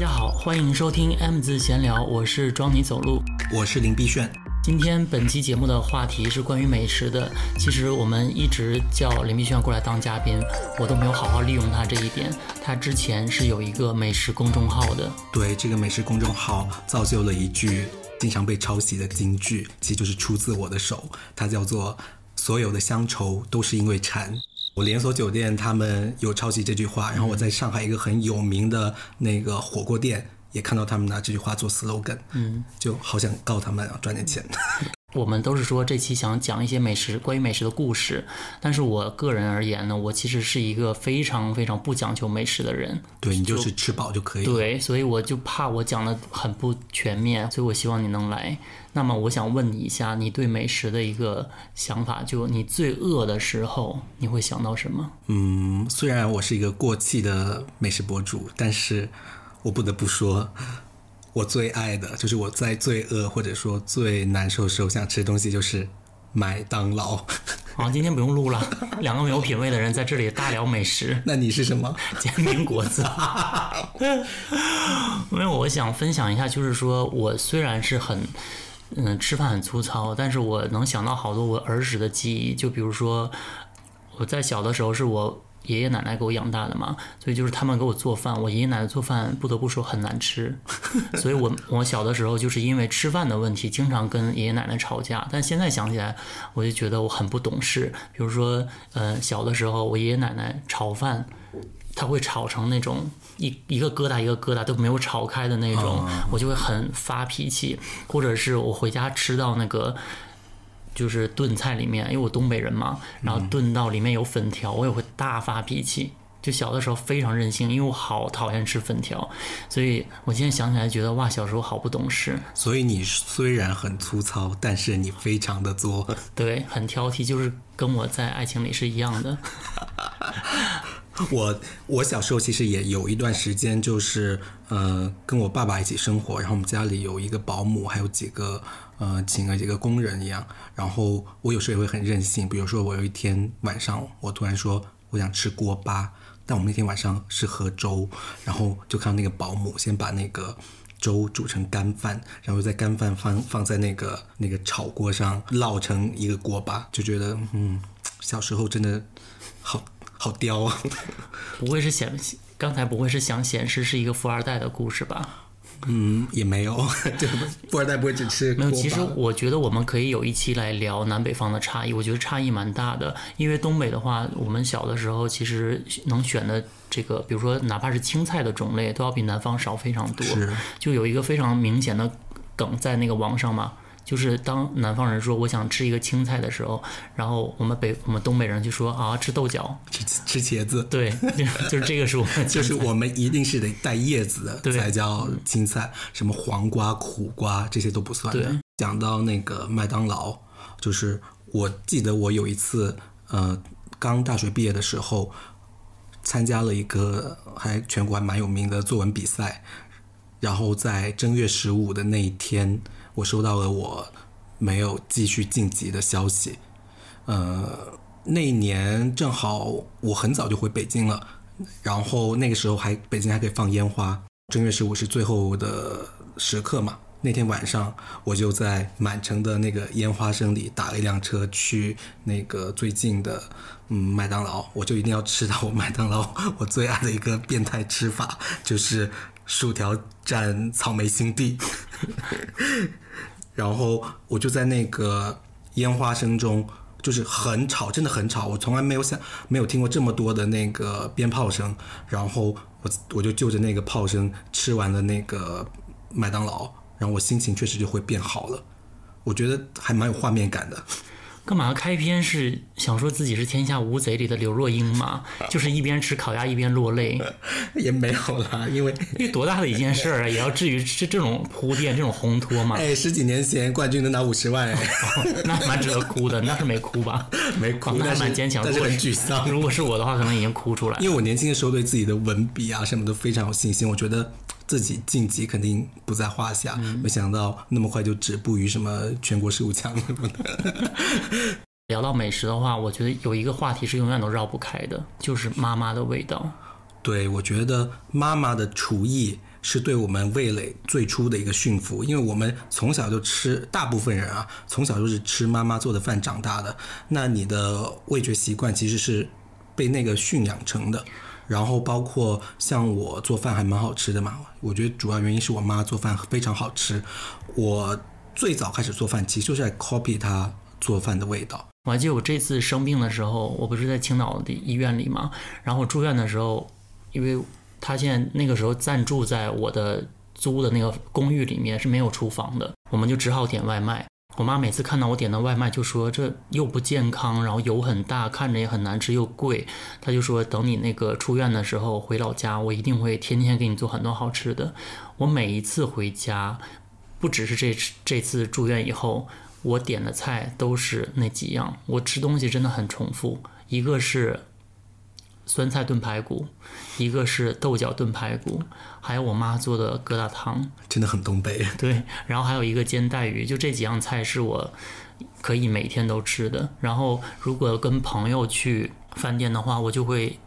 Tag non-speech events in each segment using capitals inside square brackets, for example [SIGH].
家好，欢迎收听 M 字闲聊，我是装你走路。我是林碧炫。今天本期节目的话题是关于美食的。其实我们一直叫林碧炫过来当嘉宾，我都没有好好利用他这一点。他之前是有一个美食公众号的，对这个美食公众号造就了一句经常被抄袭的金句，其实就是出自我的手，它叫做“所有的乡愁都是因为馋”。我连锁酒店他们有抄袭这句话，然后我在上海一个很有名的那个火锅店也看到他们拿这句话做 slogan，嗯，就好想告他们啊，赚点钱。[LAUGHS] 我们都是说这期想讲一些美食，关于美食的故事。但是我个人而言呢，我其实是一个非常非常不讲究美食的人。对你就是吃饱就可以。对，所以我就怕我讲的很不全面，所以我希望你能来。那么我想问你一下，你对美食的一个想法，就你最饿的时候，你会想到什么？嗯，虽然我是一个过气的美食博主，但是我不得不说。我最爱的就是我在最饿或者说最难受的时候想吃的东西就是麦当劳。好，[LAUGHS] 今天不用录了，两个没有品味的人在这里大聊美食。那你是什么？[LAUGHS] 煎饼果子。[LAUGHS] 因为我想分享一下，就是说我虽然是很嗯吃饭很粗糙，但是我能想到好多我儿时的记忆。就比如说我在小的时候是我。爷爷奶奶给我养大的嘛，所以就是他们给我做饭。我爷爷奶奶做饭不得不说很难吃，[LAUGHS] 所以我我小的时候就是因为吃饭的问题，经常跟爷爷奶奶吵架。但现在想起来，我就觉得我很不懂事。比如说，呃，小的时候我爷爷奶奶炒饭，他会炒成那种一一个疙瘩一个疙瘩都没有炒开的那种，我就会很发脾气。或者是我回家吃到那个。就是炖菜里面，因为我东北人嘛，然后炖到里面有粉条，我也会大发脾气。就小的时候非常任性，因为我好讨厌吃粉条，所以我现在想起来觉得哇，小时候好不懂事。所以你虽然很粗糙，但是你非常的作，[LAUGHS] 对，很挑剔，就是跟我在爱情里是一样的。[LAUGHS] 我我小时候其实也有一段时间，就是呃跟我爸爸一起生活，然后我们家里有一个保姆，还有几个。呃，请了几个工人一样，然后我有时候也会很任性，比如说我有一天晚上，我突然说我想吃锅巴，但我们那天晚上是喝粥，然后就看到那个保姆先把那个粥煮成干饭，然后在干饭放放在那个那个炒锅上烙成一个锅巴，就觉得嗯，小时候真的好好刁啊！[LAUGHS] 不会是显刚才不会是想显示是一个富二代的故事吧？嗯，也没有，[LAUGHS] 就富二代不会只吃。没有，其实我觉得我们可以有一期来聊南北方的差异。我觉得差异蛮大的，因为东北的话，我们小的时候其实能选的这个，比如说哪怕是青菜的种类，都要比南方少非常多。是，就有一个非常明显的梗在那个网上嘛。就是当南方人说我想吃一个青菜的时候，然后我们北我们东北人就说啊吃豆角，吃吃茄子，对，[LAUGHS] 就是这个是我们就是我们一定是得带叶子的才叫青菜，什么黄瓜、苦瓜这些都不算的。讲到那个麦当劳，就是我记得我有一次呃刚大学毕业的时候，参加了一个还全国还蛮有名的作文比赛，然后在正月十五的那一天。我收到了我没有继续晋级的消息，呃，那一年正好我很早就回北京了，然后那个时候还北京还可以放烟花，正月十五是最后的时刻嘛。那天晚上我就在满城的那个烟花声里打了一辆车去那个最近的嗯麦当劳，我就一定要吃到我麦当劳我最爱的一个变态吃法，就是薯条蘸草莓心地。[LAUGHS] 然后我就在那个烟花声中，就是很吵，真的很吵。我从来没有想，没有听过这么多的那个鞭炮声。然后我我就就着那个炮声吃完了那个麦当劳，然后我心情确实就会变好了。我觉得还蛮有画面感的。干嘛开篇是想说自己是天下无贼里的刘若英嘛？[LAUGHS] 就是一边吃烤鸭一边落泪，[LAUGHS] 也没有啦，因为因为多大的一件事儿啊，也要至于这这种铺垫、这种烘托嘛？哎，十几年前冠军能拿五十万，[LAUGHS] 哎，那蛮值得哭的。那是没哭吧？没哭，那蛮坚强。但是很沮丧。如果是我的话，可能已经哭出来。因为我年轻的时候对自己的文笔啊什么都非常有信心，我觉得。自己晋级肯定不在话下，没想到那么快就止步于什么全国十五强什么的。[LAUGHS] 聊到美食的话，我觉得有一个话题是永远都绕不开的，就是妈妈的味道。对，我觉得妈妈的厨艺是对我们味蕾最初的一个驯服，因为我们从小就吃，大部分人啊，从小就是吃妈妈做的饭长大的。那你的味觉习惯其实是被那个驯养成的。然后包括像我做饭还蛮好吃的嘛，我觉得主要原因是我妈做饭非常好吃。我最早开始做饭，其实就是在 copy 她做饭的味道。我还记得我这次生病的时候，我不是在青岛的医院里嘛，然后住院的时候，因为他现在那个时候暂住在我的租的那个公寓里面是没有厨房的，我们就只好点外卖。我妈每次看到我点的外卖，就说这又不健康，然后油很大，看着也很难吃，又贵。她就说等你那个出院的时候回老家，我一定会天天给你做很多好吃的。我每一次回家，不只是这这次住院以后，我点的菜都是那几样。我吃东西真的很重复，一个是。酸菜炖排骨，一个是豆角炖排骨，还有我妈做的疙瘩汤，真的很东北。对，然后还有一个煎带鱼，就这几样菜是我可以每天都吃的。然后如果跟朋友去饭店的话，我就会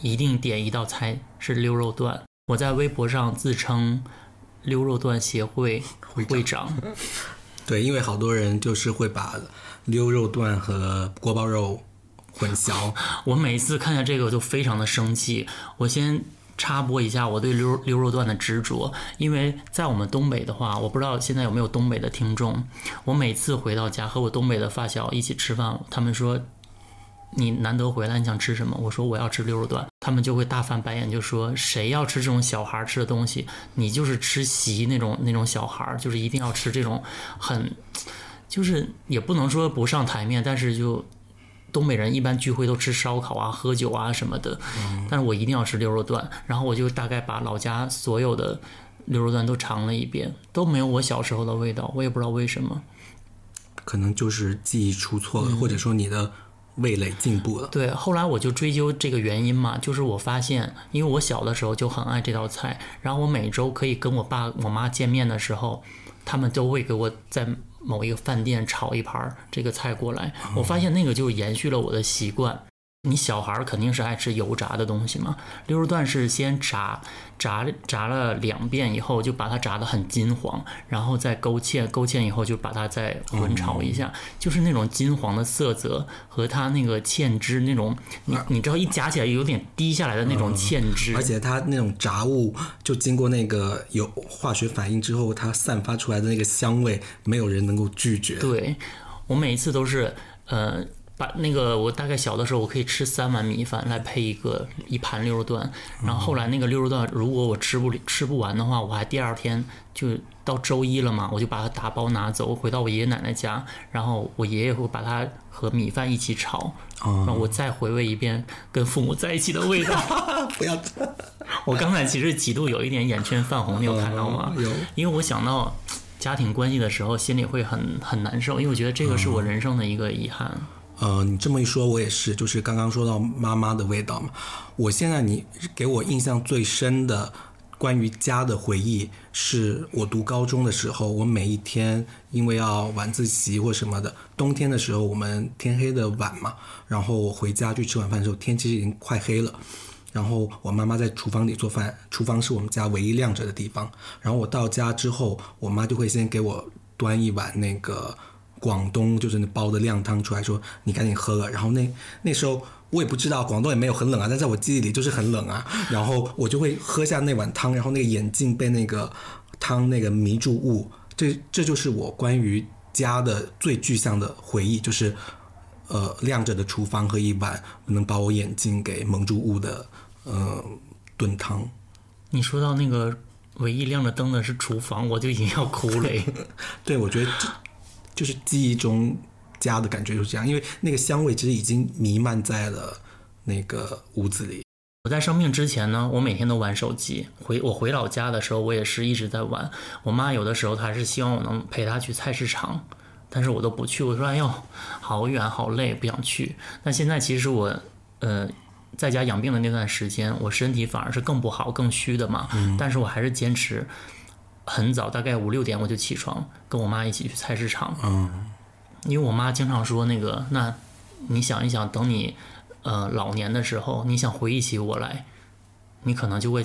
一定点一道菜是溜肉段。我在微博上自称溜肉段协会会长。对，因为好多人就是会把溜肉段和锅包肉。混淆，我每次看见这个就非常的生气。我先插播一下我对溜溜肉段的执着，因为在我们东北的话，我不知道现在有没有东北的听众。我每次回到家和我东北的发小一起吃饭，他们说你难得回来，你想吃什么？我说我要吃溜肉段，他们就会大翻白眼，就说谁要吃这种小孩吃的东西？你就是吃席那种那种小孩，就是一定要吃这种很，就是也不能说不上台面，但是就。东北人一般聚会都吃烧烤啊、喝酒啊什么的，但是我一定要吃溜肉段。然后我就大概把老家所有的溜肉段都尝了一遍，都没有我小时候的味道，我也不知道为什么。可能就是记忆出错了，或者说你的味蕾进步了。对，后来我就追究这个原因嘛，就是我发现，因为我小的时候就很爱这道菜，然后我每周可以跟我爸我妈见面的时候，他们都会给我在。某一个饭店炒一盘这个菜过来，我发现那个就延续了我的习惯。你小孩肯定是爱吃油炸的东西嘛？溜肉段是先炸，炸炸了两遍以后，就把它炸得很金黄，然后再勾芡，勾芡以后就把它再混炒一下，就是那种金黄的色泽和它那个芡汁那种，你你知道一夹起来有点滴下来的那种芡汁，而且它那种炸物就经过那个有化学反应之后，它散发出来的那个香味，没有人能够拒绝。对，我每一次都是呃。把那个我大概小的时候，我可以吃三碗米饭来配一个一盘溜肉段，然后后来那个溜肉段如果我吃不吃不完的话，我还第二天就到周一了嘛，我就把它打包拿走，回到我爷爷奶奶家，然后我爷爷会把它和米饭一起炒，然后我再回味一遍跟父母在一起的味道。[LAUGHS] 不要，[LAUGHS] 我刚才其实几度有一点眼圈泛红，你有看到吗？有，因为我想到家庭关系的时候，心里会很很难受，因为我觉得这个是我人生的一个遗憾。呃，你这么一说，我也是，就是刚刚说到妈妈的味道嘛。我现在你给我印象最深的关于家的回忆，是我读高中的时候，我每一天因为要晚自习或什么的，冬天的时候我们天黑的晚嘛，然后我回家去吃晚饭的时候，天其实已经快黑了，然后我妈妈在厨房里做饭，厨房是我们家唯一亮着的地方，然后我到家之后，我妈就会先给我端一碗那个。广东就是那煲的靓汤出来说你赶紧喝了，然后那那时候我也不知道广东也没有很冷啊，但在我记忆里就是很冷啊，然后我就会喝下那碗汤，然后那个眼镜被那个汤那个迷住雾，这这就是我关于家的最具象的回忆，就是呃亮着的厨房和一碗能把我眼睛给蒙住雾的呃炖汤。你说到那个唯一亮着灯的是厨房，我就已经要哭了。[LAUGHS] 对，我觉得。就是记忆中家的感觉就是这样，因为那个香味其实已经弥漫在了那个屋子里。我在生病之前呢，我每天都玩手机。回我回老家的时候，我也是一直在玩。我妈有的时候她是希望我能陪她去菜市场，但是我都不去。我说：“哎呦，好远好累，不想去。”但现在其实我呃在家养病的那段时间，我身体反而是更不好、更虚的嘛。嗯但是我还是坚持。很早，大概五六点我就起床，跟我妈一起去菜市场。嗯，因为我妈经常说那个，那你想一想，等你呃老年的时候，你想回忆起我来，你可能就会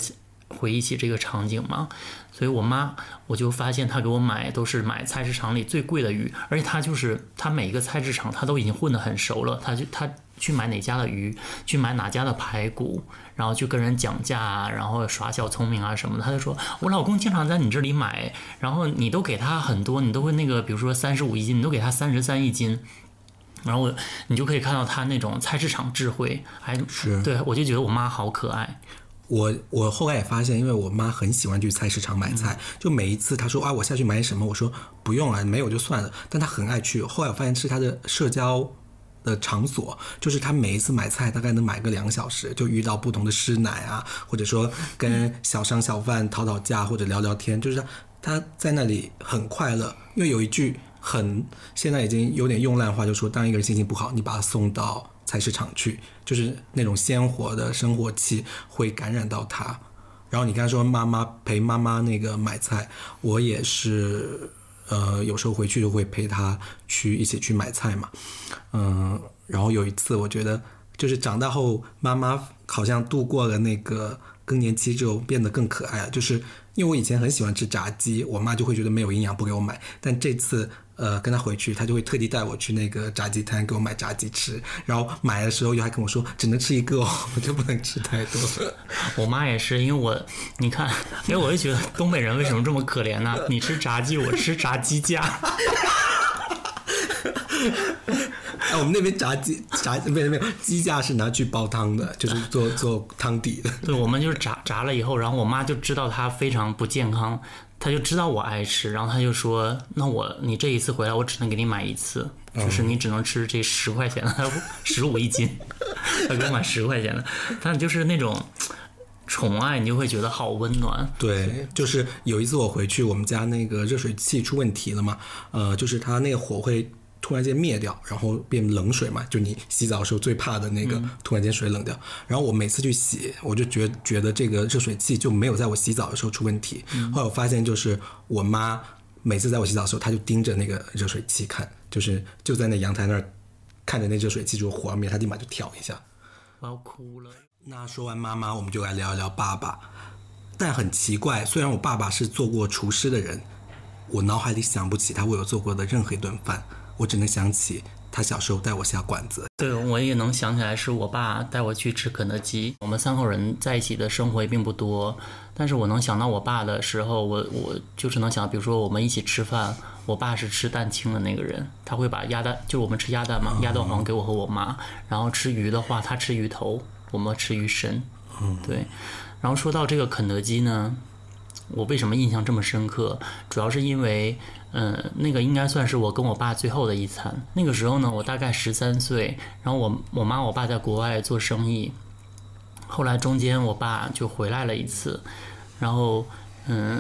回忆起这个场景嘛。所以我妈我就发现她给我买都是买菜市场里最贵的鱼，而且她就是她每一个菜市场她都已经混得很熟了，她就她去买哪家的鱼，去买哪家的排骨，然后去跟人讲价啊，然后耍小聪明啊什么的。他就说我老公经常在你这里买，然后你都给他很多，你都会那个比如说三十五一斤，你都给他三十三一斤。然后你就可以看到他那种菜市场智慧，还是对我就觉得我妈好可爱。我我后来也发现，因为我妈很喜欢去菜市场买菜，就每一次她说啊我下去买什么，我说不用了，没有就算了。但她很爱去。后来我发现是她的社交的场所，就是他每一次买菜大概能买个两小时，就遇到不同的师奶啊，或者说跟小商小贩讨讨价或者聊聊天，就是他在那里很快乐。因为有一句。很，现在已经有点用烂话，就说当一个人心情不好，你把他送到菜市场去，就是那种鲜活的生活气会感染到他。然后你刚才说妈妈陪妈妈那个买菜，我也是，呃，有时候回去就会陪她去一起去买菜嘛。嗯，然后有一次我觉得，就是长大后妈妈好像度过了那个更年期之后变得更可爱了，就是因为我以前很喜欢吃炸鸡，我妈就会觉得没有营养不给我买，但这次。呃，跟他回去，他就会特地带我去那个炸鸡摊给我买炸鸡吃。然后买的时候又还跟我说，只能吃一个哦，[LAUGHS] 我就不能吃太多。[LAUGHS] 我妈也是，因为我你看，因为我就觉得东北人为什么这么可怜呢？你吃炸鸡，我吃炸鸡架。[LAUGHS] 哎，我们那边炸鸡炸没有没有鸡架是拿去煲汤的，就是做做汤底的。对，我们就是炸炸了以后，然后我妈就知道它非常不健康。她就知道我爱吃，然后她就说：“那我你这一次回来，我只能给你买一次，就是你只能吃这十块钱的，十五一斤。[LAUGHS] ”她给我买十块钱的，但就是那种宠爱，你就会觉得好温暖。对，就是有一次我回去，我们家那个热水器出问题了嘛，呃，就是它那个火会。突然间灭掉，然后变冷水嘛，就你洗澡的时候最怕的那个，突然间水冷掉。然后我每次去洗，我就觉觉得这个热水器就没有在我洗澡的时候出问题。后来我发现，就是我妈每次在我洗澡的时候，她就盯着那个热水器看，就是就在那阳台那儿看着那热水器就火灭，她立马就挑一下。我要哭了。那说完妈妈，我们就来聊一聊爸爸。但很奇怪，虽然我爸爸是做过厨师的人，我脑海里想不起他为我做过的任何一顿饭。我只能想起他小时候带我下馆子。对，我也能想起来是我爸带我去吃肯德基。我们三口人在一起的生活也并不多，但是我能想到我爸的时候，我我就是能想，比如说我们一起吃饭，我爸是吃蛋清的那个人，他会把鸭蛋，就是我们吃鸭蛋嘛，鸭蛋黄给我和我妈。然后吃鱼的话，他吃鱼头，我们吃鱼身。嗯，对。然后说到这个肯德基呢，我为什么印象这么深刻？主要是因为。嗯，那个应该算是我跟我爸最后的一餐。那个时候呢，我大概十三岁，然后我我妈我爸在国外做生意，后来中间我爸就回来了一次，然后嗯，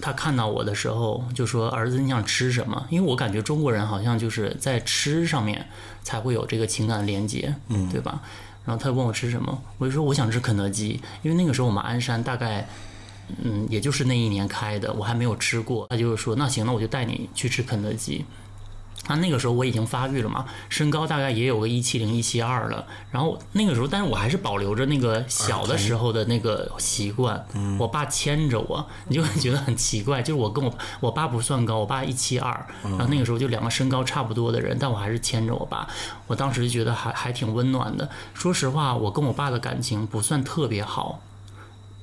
他看到我的时候就说：“儿子，你想吃什么？”因为我感觉中国人好像就是在吃上面才会有这个情感连接，嗯，对吧？然后他问我吃什么，我就说我想吃肯德基，因为那个时候我们鞍山大概。嗯，也就是那一年开的，我还没有吃过。他就是说，那行，那我就带你去吃肯德基。那那个时候我已经发育了嘛，身高大概也有个一七零一七二了。然后那个时候，但是我还是保留着那个小的时候的那个习惯。我爸牵着我，你就会觉得很奇怪。就是我跟我我爸不算高，我爸一七二，然后那个时候就两个身高差不多的人，但我还是牵着我爸。我当时就觉得还还挺温暖的。说实话，我跟我爸的感情不算特别好。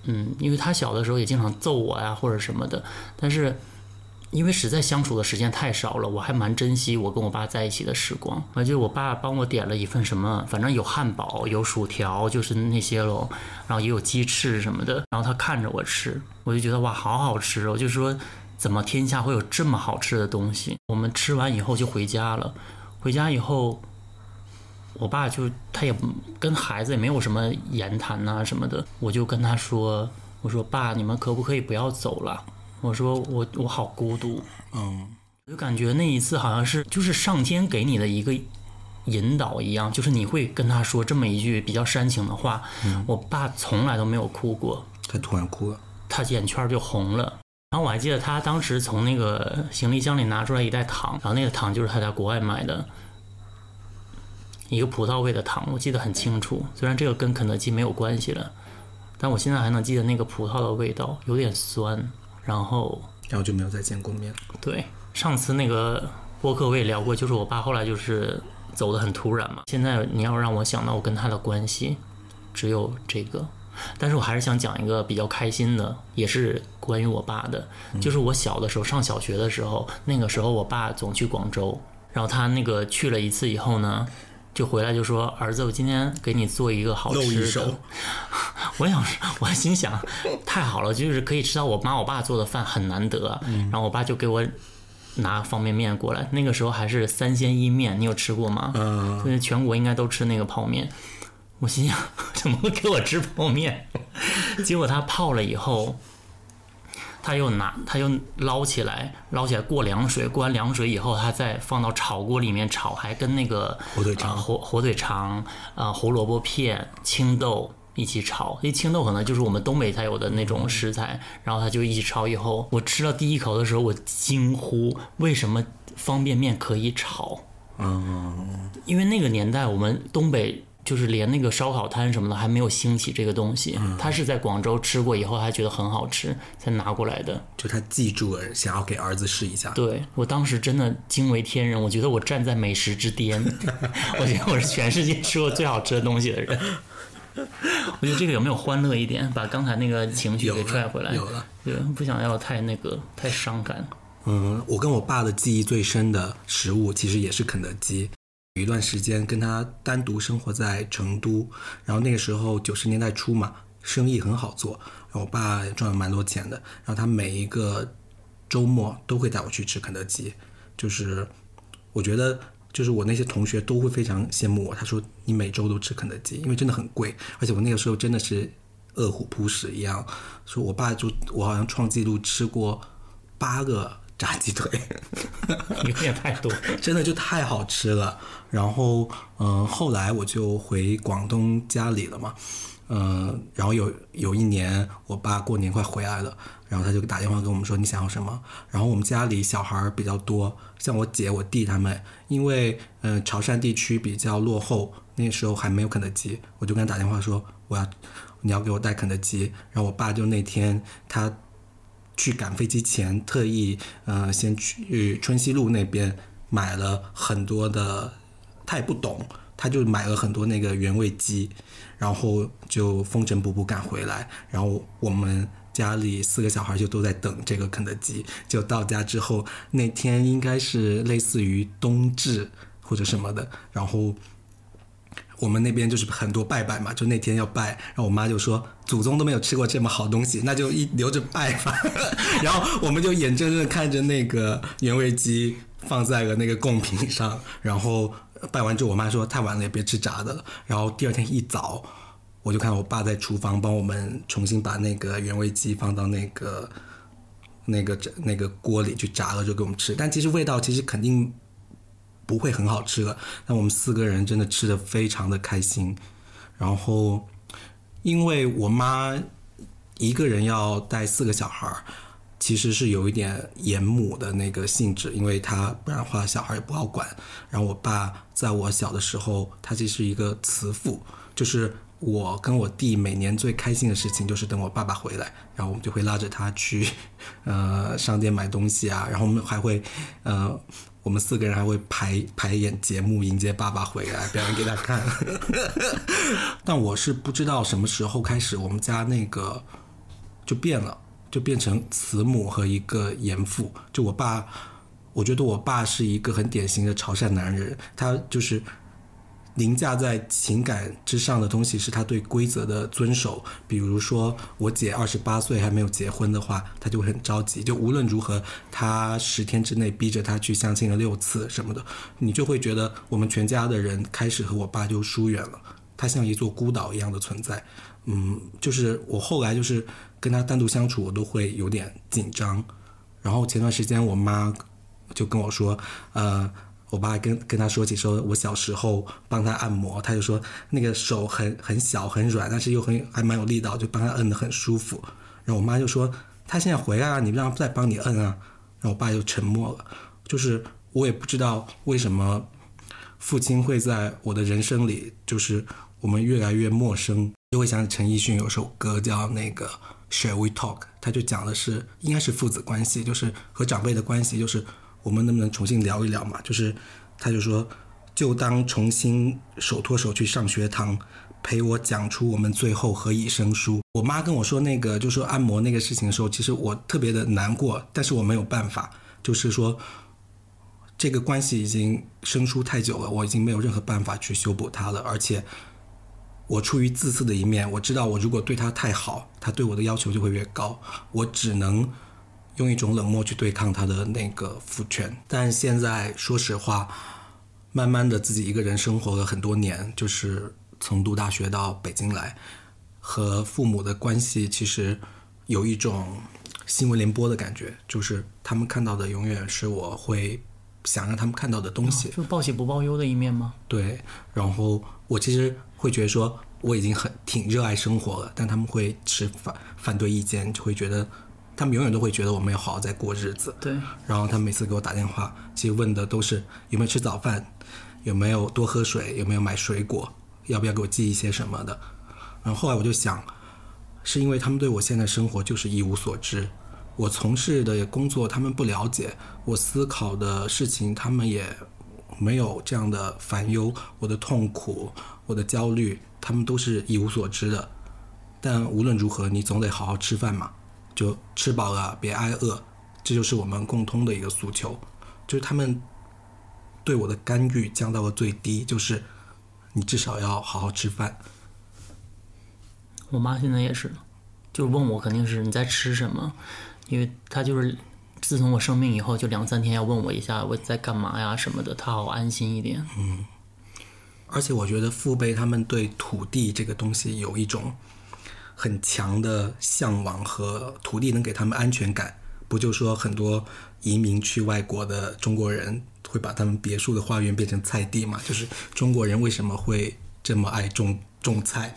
嗯，因为他小的时候也经常揍我呀，或者什么的。但是，因为实在相处的时间太少了，我还蛮珍惜我跟我爸在一起的时光。而且我爸帮我点了一份什么，反正有汉堡，有薯条，就是那些喽。然后也有鸡翅什么的。然后他看着我吃，我就觉得哇，好好吃哦！就说怎么天下会有这么好吃的东西？我们吃完以后就回家了。回家以后。我爸就他也跟孩子也没有什么言谈呐什么的，我就跟他说：“我说爸，你们可不可以不要走了？我说我我好孤独。”嗯，我就感觉那一次好像是就是上天给你的一个引导一样，就是你会跟他说这么一句比较煽情的话。我爸从来都没有哭过，他突然哭了，他眼圈就红了。然后我还记得他当时从那个行李箱里拿出来一袋糖，然后那个糖就是他在国外买的。一个葡萄味的糖，我记得很清楚。虽然这个跟肯德基没有关系了，但我现在还能记得那个葡萄的味道，有点酸。然后，然后就没有再见过面。对，上次那个播客我也聊过，就是我爸后来就是走的很突然嘛。现在你要让我想到我跟他的关系，只有这个。但是我还是想讲一个比较开心的，也是关于我爸的，就是我小的时候上小学的时候，那个时候我爸总去广州，然后他那个去了一次以后呢。就回来就说儿子，我今天给你做一个好吃的。[LAUGHS] 我想，我心想，太好了，就是可以吃到我妈我爸做的饭，很难得。然后我爸就给我拿方便面过来，那个时候还是三鲜意面，你有吃过吗？嗯。就是全国应该都吃那个泡面。我心想，[LAUGHS] 怎么会给我吃泡面？[LAUGHS] 结果他泡了以后。他又拿，他又捞起来，捞起来过凉水，过完凉水以后，他再放到炒锅里面炒，还跟那个火腿肠、火火腿肠、啊胡萝卜片、青豆一起炒。因为青豆可能就是我们东北才有的那种食材，然后他就一起炒。以后我吃了第一口的时候，我惊呼：为什么方便面可以炒？嗯，因为那个年代我们东北。就是连那个烧烤摊什么的还没有兴起这个东西，他是在广州吃过以后，还觉得很好吃，才拿过来的。就他记住了，想要给儿子试一下。对我当时真的惊为天人，我觉得我站在美食之巅，[LAUGHS] 我觉得我是全世界吃过最好吃的东西的人。[LAUGHS] 我觉得这个有没有欢乐一点，把刚才那个情绪给拽回来？有了，对，不想要太那个太伤感。嗯，我跟我爸的记忆最深的食物，其实也是肯德基。有一段时间跟他单独生活在成都，然后那个时候九十年代初嘛，生意很好做，我爸赚了蛮多钱的，然后他每一个周末都会带我去吃肯德基，就是我觉得就是我那些同学都会非常羡慕我，他说你每周都吃肯德基，因为真的很贵，而且我那个时候真的是饿虎扑食一样，说我爸就我好像创纪录吃过八个。炸鸡腿 [LAUGHS] 有点太多，[LAUGHS] 真的就太好吃了。然后，嗯，后来我就回广东家里了嘛，嗯，然后有有一年我爸过年快回来了，然后他就打电话跟我们说你想要什么。然后我们家里小孩比较多，像我姐、我弟他们，因为嗯潮汕地区比较落后，那时候还没有肯德基，我就跟他打电话说我要你要给我带肯德基。然后我爸就那天他。去赶飞机前，特意呃先去春熙路那边买了很多的，他也不懂，他就买了很多那个原味鸡，然后就风尘仆仆赶回来，然后我们家里四个小孩就都在等这个肯德基，就到家之后那天应该是类似于冬至或者什么的，然后。我们那边就是很多拜拜嘛，就那天要拜，然后我妈就说祖宗都没有吃过这么好东西，那就一留着拜吧。[LAUGHS] 然后我们就眼睁睁看着那个原味鸡放在了那个贡品上，然后拜完之后，我妈说太晚了也别吃炸的了。然后第二天一早，我就看我爸在厨房帮我们重新把那个原味鸡放到那个那个那个锅里去炸了，就给我们吃。但其实味道其实肯定。不会很好吃了，但我们四个人真的吃的非常的开心。然后，因为我妈一个人要带四个小孩儿，其实是有一点严母的那个性质，因为她不然的话小孩也不好管。然后我爸在我小的时候，他其实是一个慈父，就是我跟我弟每年最开心的事情就是等我爸爸回来，然后我们就会拉着他去呃商店买东西啊，然后我们还会呃。我们四个人还会排排演节目迎接爸爸回来，表演给他看。[LAUGHS] 但我是不知道什么时候开始，我们家那个就变了，就变成慈母和一个严父。就我爸，我觉得我爸是一个很典型的潮汕男人，他就是。凌驾在情感之上的东西是他对规则的遵守。比如说，我姐二十八岁还没有结婚的话，他就会很着急。就无论如何，他十天之内逼着他去相亲了六次什么的，你就会觉得我们全家的人开始和我爸就疏远了。他像一座孤岛一样的存在。嗯，就是我后来就是跟他单独相处，我都会有点紧张。然后前段时间我妈就跟我说，呃。我爸跟跟他说起说，我小时候帮他按摩，他就说那个手很很小很软，但是又很还蛮有力道，就帮他摁得很舒服。然后我妈就说他现在回来了，你让他再帮你摁啊。然后我爸就沉默了，就是我也不知道为什么父亲会在我的人生里，就是我们越来越陌生。就会想起陈奕迅有首歌叫那个 Shall We Talk，他就讲的是应该是父子关系，就是和长辈的关系，就是我们能不能重新聊一聊嘛？就是他就说，就当重新手拖手去上学堂，陪我讲出我们最后何以生疏。我妈跟我说那个就说按摩那个事情的时候，其实我特别的难过，但是我没有办法，就是说这个关系已经生疏太久了，我已经没有任何办法去修补它了，而且。我出于自私的一面，我知道我如果对他太好，他对我的要求就会越高。我只能用一种冷漠去对抗他的那个父权。但现在说实话，慢慢的自己一个人生活了很多年，就是从读大学到北京来，和父母的关系其实有一种新闻联播的感觉，就是他们看到的永远是我会想让他们看到的东西，就报喜不报忧的一面吗？对，然后我其实。会觉得说我已经很挺热爱生活了，但他们会持反反对意见，就会觉得他们永远都会觉得我没有好好在过日子。对。然后他每次给我打电话，其实问的都是有没有吃早饭，有没有多喝水，有没有买水果，要不要给我寄一些什么的。然后后来我就想，是因为他们对我现在生活就是一无所知，我从事的工作他们不了解，我思考的事情他们也没有这样的烦忧，我的痛苦。我的焦虑，他们都是一无所知的。但无论如何，你总得好好吃饭嘛，就吃饱了别挨饿，这就是我们共通的一个诉求。就是他们对我的干预降到了最低，就是你至少要好好吃饭。我妈现在也是，就是问我肯定是你在吃什么，因为她就是自从我生病以后，就两三天要问我一下我在干嘛呀什么的，她好安心一点。嗯。而且我觉得父辈他们对土地这个东西有一种很强的向往和土地能给他们安全感。不就说很多移民去外国的中国人会把他们别墅的花园变成菜地嘛？就是中国人为什么会这么爱种种菜？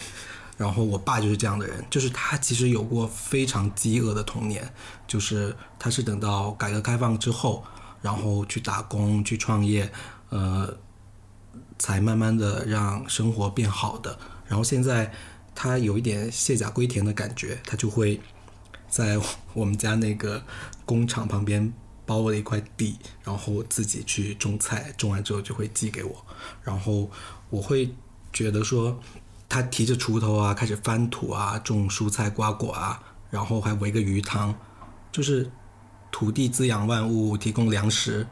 然后我爸就是这样的人，就是他其实有过非常饥饿的童年，就是他是等到改革开放之后，然后去打工去创业，呃。才慢慢的让生活变好的，然后现在他有一点卸甲归田的感觉，他就会在我们家那个工厂旁边包了一块地，然后自己去种菜，种完之后就会寄给我，然后我会觉得说他提着锄头啊，开始翻土啊，种蔬菜瓜果啊，然后还围个鱼塘，就是土地滋养万物，提供粮食，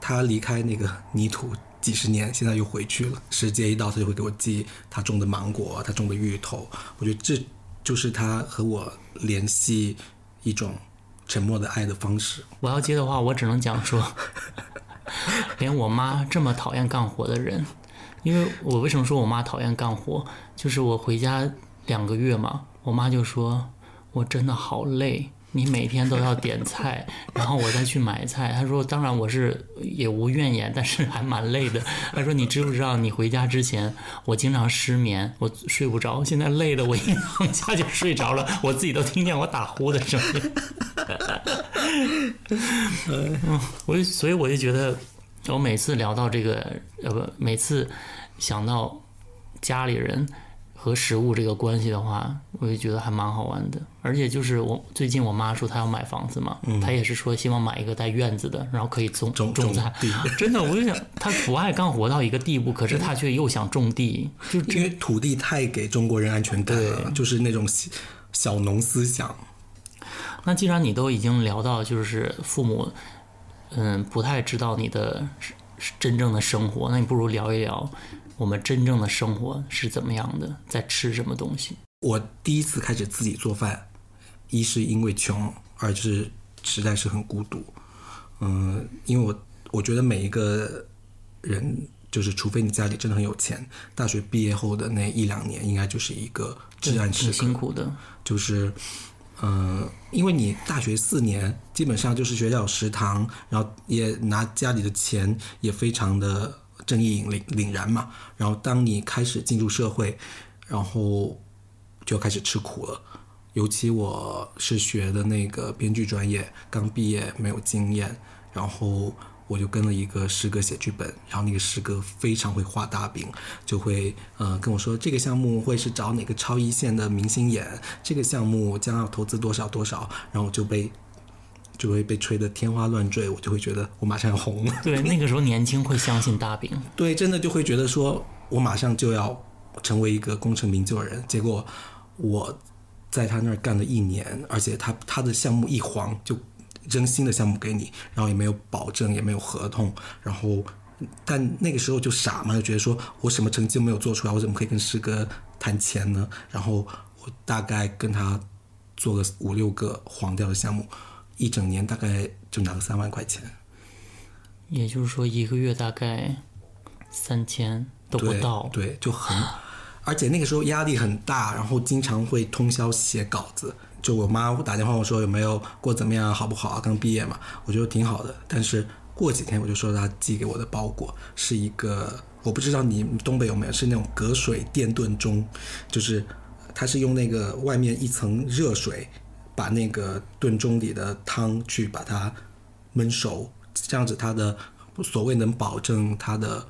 他离开那个泥土。几十年，现在又回去了。时节一到，他就会给我寄他种的芒果，他种的芋头。我觉得这就是他和我联系一种沉默的爱的方式。我要接的话，我只能讲说，[LAUGHS] 连我妈这么讨厌干活的人，因为我为什么说我妈讨厌干活？就是我回家两个月嘛，我妈就说我真的好累。你每天都要点菜，[LAUGHS] 然后我再去买菜。他说：“当然我是也无怨言，但是还蛮累的。[LAUGHS] ”他说：“你知不知道，你回家之前，我经常失眠，我睡不着。现在累的我一躺下就睡着了，[LAUGHS] 我自己都听见我打呼的声音。”我所以我就觉得，我每次聊到这个，呃不，每次想到家里人。和食物这个关系的话，我就觉得还蛮好玩的。而且就是我最近我妈说她要买房子嘛，她也是说希望买一个带院子的，然后可以种种种菜。[LAUGHS] 真的，我就想她不爱干活到一个地步，可是她却又想种地，就因为土地太给中国人安全感了，就是那种小农思想。那既然你都已经聊到，就是父母，嗯，不太知道你的真正的生活，那你不如聊一聊。我们真正的生活是怎么样的？在吃什么东西？我第一次开始自己做饭，一是因为穷，二是实在是很孤独。嗯，因为我我觉得每一个人，就是除非你家里真的很有钱，大学毕业后的那一两年，应该就是一个至暗时刻。辛苦的。就是，嗯，因为你大学四年基本上就是学校食堂，然后也拿家里的钱，也非常的。正义凛凛然嘛，然后当你开始进入社会，然后就开始吃苦了。尤其我是学的那个编剧专业，刚毕业没有经验，然后我就跟了一个师哥写剧本，然后那个师哥非常会画大饼，就会呃跟我说这个项目会是找哪个超一线的明星演，这个项目将要投资多少多少，然后就被就会被吹得天花乱坠，我就会觉得我马上要红了。[LAUGHS] 对，那个时候年轻会相信大饼，对，真的就会觉得说我马上就要成为一个功成名就的人。结果我在他那儿干了一年，而且他他的项目一黄就。扔新的项目给你，然后也没有保证，也没有合同，然后，但那个时候就傻嘛，就觉得说我什么成绩都没有做出来，我怎么可以跟师哥谈钱呢？然后我大概跟他做了五六个黄掉的项目，一整年大概就拿了三万块钱，也就是说一个月大概三千都不到，对，就很，而且那个时候压力很大，然后经常会通宵写稿子。就我妈打电话我说有没有过怎么样好不好啊？刚毕业嘛，我觉得挺好的。但是过几天我就说她寄给我的包裹是一个，我不知道你东北有没有，是那种隔水电炖盅，就是它是用那个外面一层热水把那个炖盅里的汤去把它焖熟，这样子它的所谓能保证它的。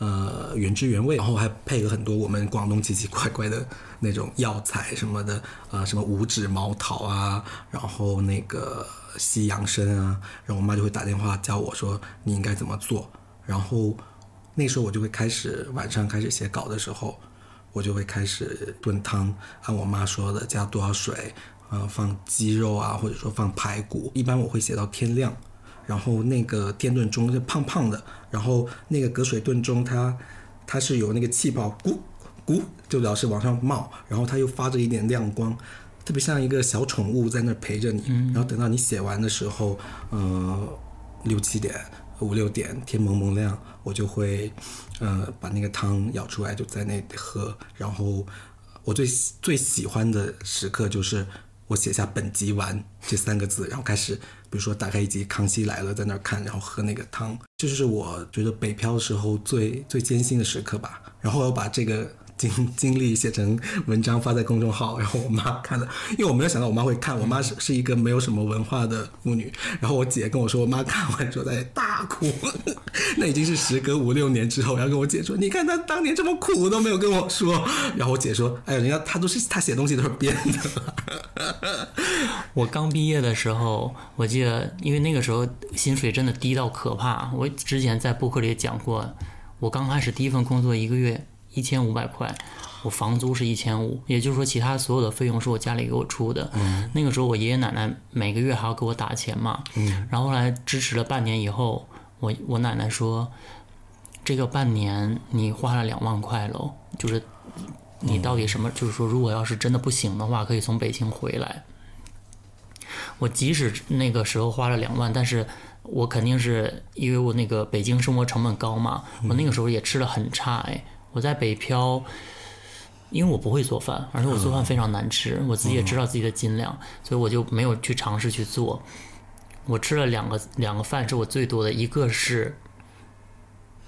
呃，原汁原味，然后还配了很多我们广东奇奇怪怪的那种药材什么的，啊，什么五指毛桃啊，然后那个西洋参啊，然后我妈就会打电话教我说你应该怎么做，然后那时候我就会开始晚上开始写稿的时候，我就会开始炖汤，按我妈说的加多少水，啊，放鸡肉啊，或者说放排骨，一般我会写到天亮。然后那个电炖盅就胖胖的，然后那个隔水炖盅它它是有那个气泡咕咕就老是往上冒，然后它又发着一点亮光，特别像一个小宠物在那陪着你。然后等到你写完的时候，呃六七点五六点天蒙蒙亮，我就会呃把那个汤舀出来就在那里喝。然后我最最喜欢的时刻就是我写下本集完这三个字，然后开始。比如说，打开一集《康熙来了》，在那儿看，然后喝那个汤，这就是我觉得北漂的时候最最艰辛的时刻吧。然后我把这个。经 [LAUGHS] 经历写成文章发在公众号，然后我妈看了，因为我没有想到我妈会看，我妈是是一个没有什么文化的妇女。然后我姐跟我说，我妈看完之后在大哭，[LAUGHS] 那已经是时隔五六年之后，然后跟我姐说，你看她当年这么苦都没有跟我说。然后我姐说，哎呀，人家她都是她写东西都是编的。[LAUGHS] 我刚毕业的时候，我记得，因为那个时候薪水真的低到可怕。我之前在播客里也讲过，我刚开始第一份工作一个月。一千五百块，我房租是一千五，也就是说，其他所有的费用是我家里给我出的。嗯，那个时候我爷爷奶奶每个月还要给我打钱嘛。嗯，然后后来支持了半年以后，我我奶奶说，这个半年你花了两万块喽，就是你到底什么？就是说，如果要是真的不行的话，可以从北京回来。我即使那个时候花了两万，但是我肯定是因为我那个北京生活成本高嘛，我那个时候也吃的很差哎。我在北漂，因为我不会做饭，而且我做饭非常难吃，我自己也知道自己的斤两，所以我就没有去尝试去做。我吃了两个两个饭是我最多的，一个是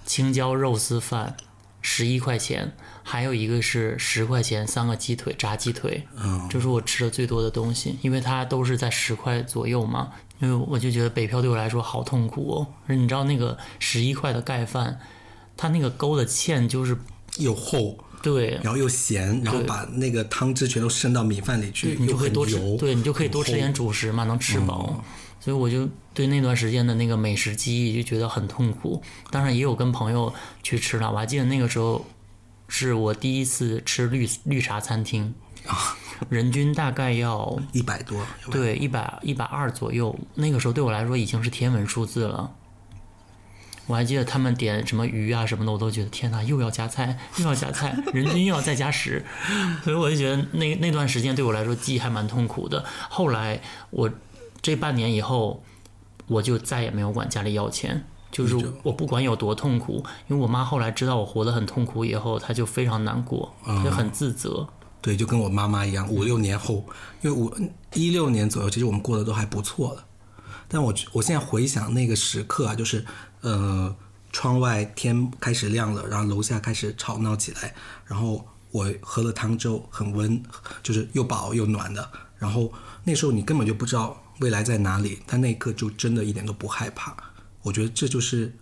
青椒肉丝饭，十一块钱，还有一个是十块钱三个鸡腿炸鸡腿，这是我吃的最多的东西，因为它都是在十块左右嘛。因为我就觉得北漂对我来说好痛苦哦，而你知道那个十一块的盖饭。它那个勾的芡就是又厚，对，然后又咸，然后把那个汤汁全都渗到米饭里去，你就可以多吃，对你就可以多吃点主食嘛，能吃饱。所以我就对那段时间的那个美食记忆就觉得很痛苦。当然也有跟朋友去吃了，我还记得那个时候是我第一次吃绿绿茶餐厅，人均大概要一百多，对，一百一百二左右。那个时候对我来说已经是天文数字了。我还记得他们点什么鱼啊什么的，我都觉得天哪，又要加菜，又要加菜，人均又要再加十，[LAUGHS] 所以我就觉得那那段时间对我来说记忆还蛮痛苦的。后来我这半年以后，我就再也没有管家里要钱，就是我不管有多痛苦，因为我妈后来知道我活得很痛苦以后，她就非常难过，就很自责。对，就跟我妈妈一样，五六年后，因为五一六年左右，其实我们过得都还不错的。但我我现在回想那个时刻啊，就是。呃，窗外天开始亮了，然后楼下开始吵闹起来，然后我喝了汤之后，很温，就是又饱又暖的。然后那时候你根本就不知道未来在哪里，但那一刻就真的一点都不害怕，我觉得这就是